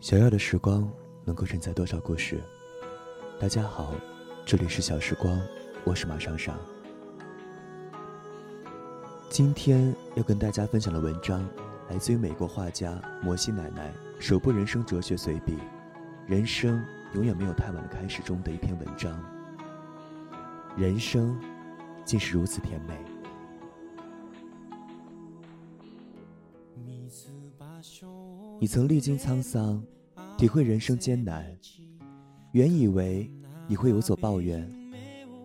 小小的时光能够承载多少故事？大家好，这里是小时光，我是马尚尚。今天要跟大家分享的文章，来自于美国画家摩西奶奶首部人生哲学随笔《人生永远没有太晚的开始》中的一篇文章。人生，竟是如此甜美。你曾历经沧桑，体会人生艰难，原以为你会有所抱怨，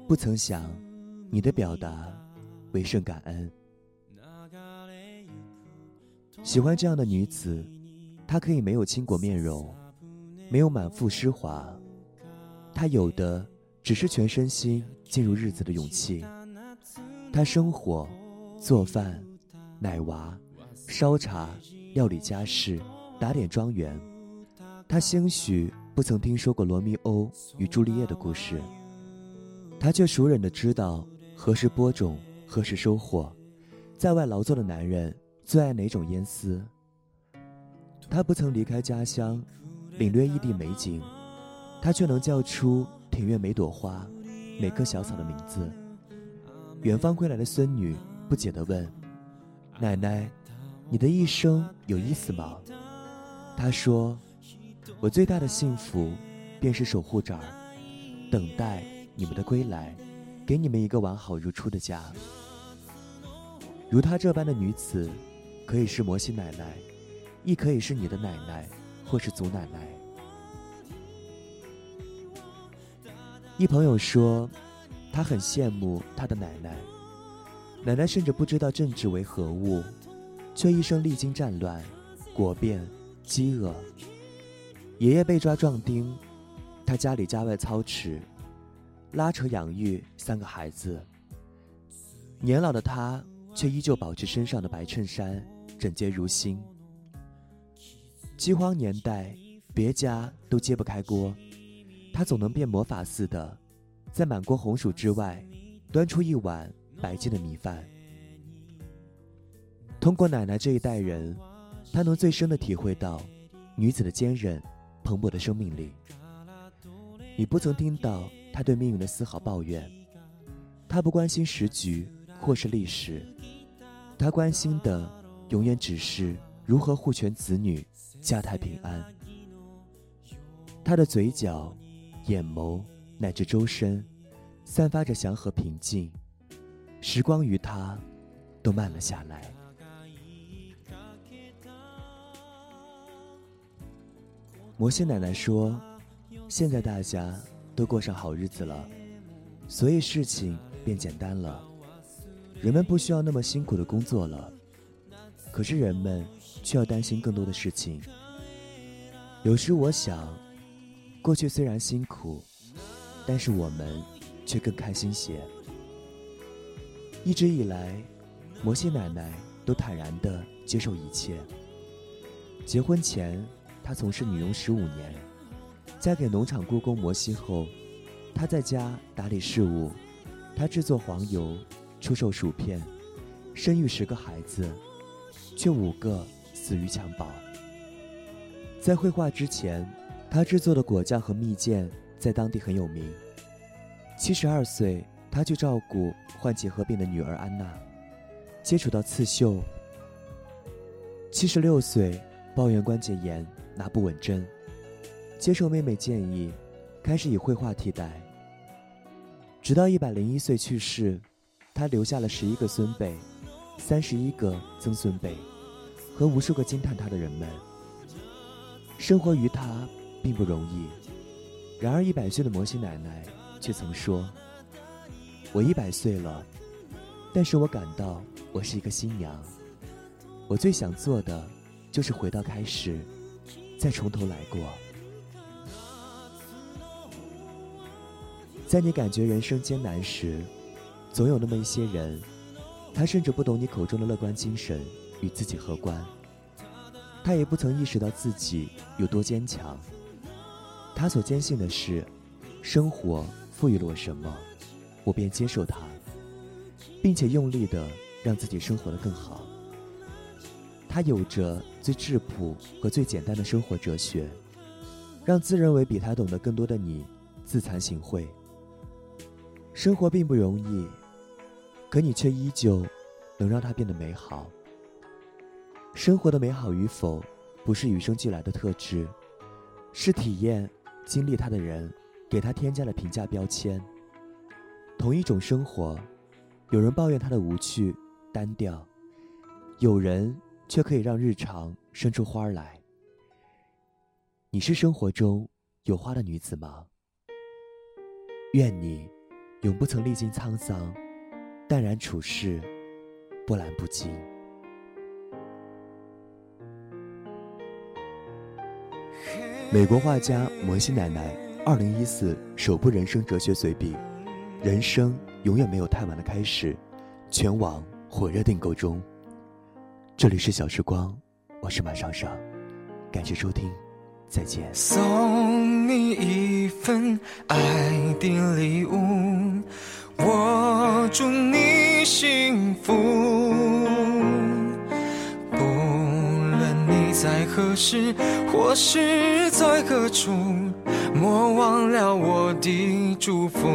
不曾想，你的表达唯剩感恩。喜欢这样的女子，她可以没有倾国面容，没有满腹诗华，她有的只是全身心进入日子的勇气。她生火、做饭、奶娃、烧茶、料理家事。打点庄园，他兴许不曾听说过罗密欧与朱丽叶的故事，他却熟稔的知道何时播种，何时收获。在外劳作的男人最爱哪种烟丝？他不曾离开家乡，领略异地美景，他却能叫出庭院每朵花、每棵小草的名字。远方归来的孙女不解地问：“奶奶，你的一生有意思吗？”他说：“我最大的幸福，便是守护这儿，等待你们的归来，给你们一个完好如初的家。如她这般的女子，可以是摩西奶奶，亦可以是你的奶奶，或是祖奶奶。”一朋友说，他很羡慕他的奶奶，奶奶甚至不知道政治为何物，却一生历经战乱，国变。饥饿，爷爷被抓壮丁，他家里家外操持，拉扯养育三个孩子。年老的他却依旧保持身上的白衬衫整洁如新。饥荒年代，别家都揭不开锅，他总能变魔法似的，在满锅红薯之外，端出一碗白净的米饭。通过奶奶这一代人。他能最深的体会到女子的坚韧、蓬勃的生命力。你不曾听到他对命运的丝毫抱怨，他不关心时局或是历史，他关心的永远只是如何护全子女、家泰平安。他的嘴角、眼眸乃至周身，散发着祥和平静，时光与他都慢了下来。摩西奶奶说：“现在大家都过上好日子了，所以事情变简单了。人们不需要那么辛苦的工作了，可是人们却要担心更多的事情。有时我想，过去虽然辛苦，但是我们却更开心些。一直以来，摩西奶奶都坦然地接受一切。结婚前。”她从事女佣十五年，嫁给农场雇工摩西后，她在家打理事务，她制作黄油，出售薯片，生育十个孩子，却五个死于襁褓。在绘画之前，她制作的果酱和蜜饯在当地很有名。七十二岁，她去照顾患结核病的女儿安娜，接触到刺绣。七十六岁，抱怨关节炎。拿不稳针，接受妹妹建议，开始以绘画替代。直到一百零一岁去世，他留下了十一个孙辈，三十一个曾孙辈，和无数个惊叹他的人们。生活于他并不容易，然而一百岁的摩西奶奶却曾说：“我一百岁了，但是我感到我是一个新娘。我最想做的，就是回到开始。”再从头来过，在你感觉人生艰难时，总有那么一些人，他甚至不懂你口中的乐观精神与自己何关，他也不曾意识到自己有多坚强。他所坚信的是，生活赋予了我什么，我便接受它，并且用力的让自己生活的更好。他有着最质朴和最简单的生活哲学，让自认为比他懂得更多的你自惭形秽。生活并不容易，可你却依旧能让它变得美好。生活的美好与否，不是与生俱来的特质，是体验、经历它的人给它添加了评价标签。同一种生活，有人抱怨它的无趣、单调，有人却可以让日常生出花来。你是生活中有花的女子吗？愿你。永不曾历经沧桑，淡然处世，波澜不惊。美国画家摩西奶奶二零一四首部人生哲学随笔《人生永远没有太晚的开始》，全网火热订购中。这里是小时光，我是马尚尚，感谢收听，再见。送你一份爱的礼物。我祝你幸福，不论你在何时或是在何处，莫忘了我的祝福。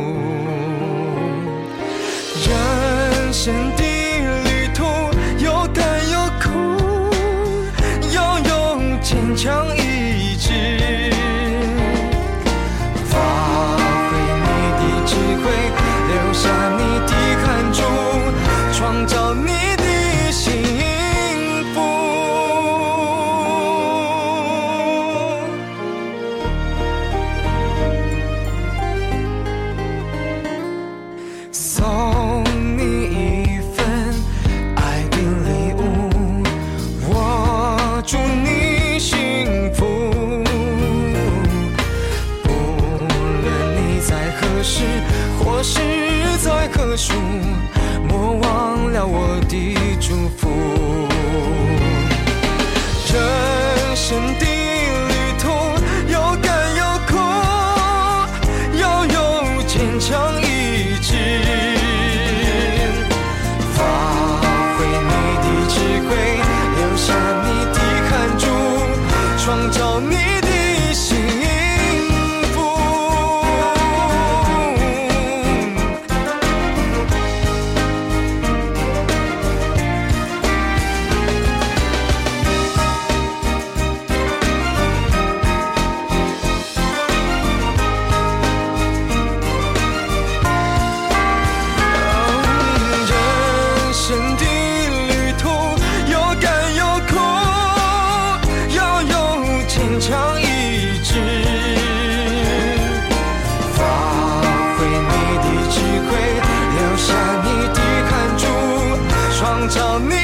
找你。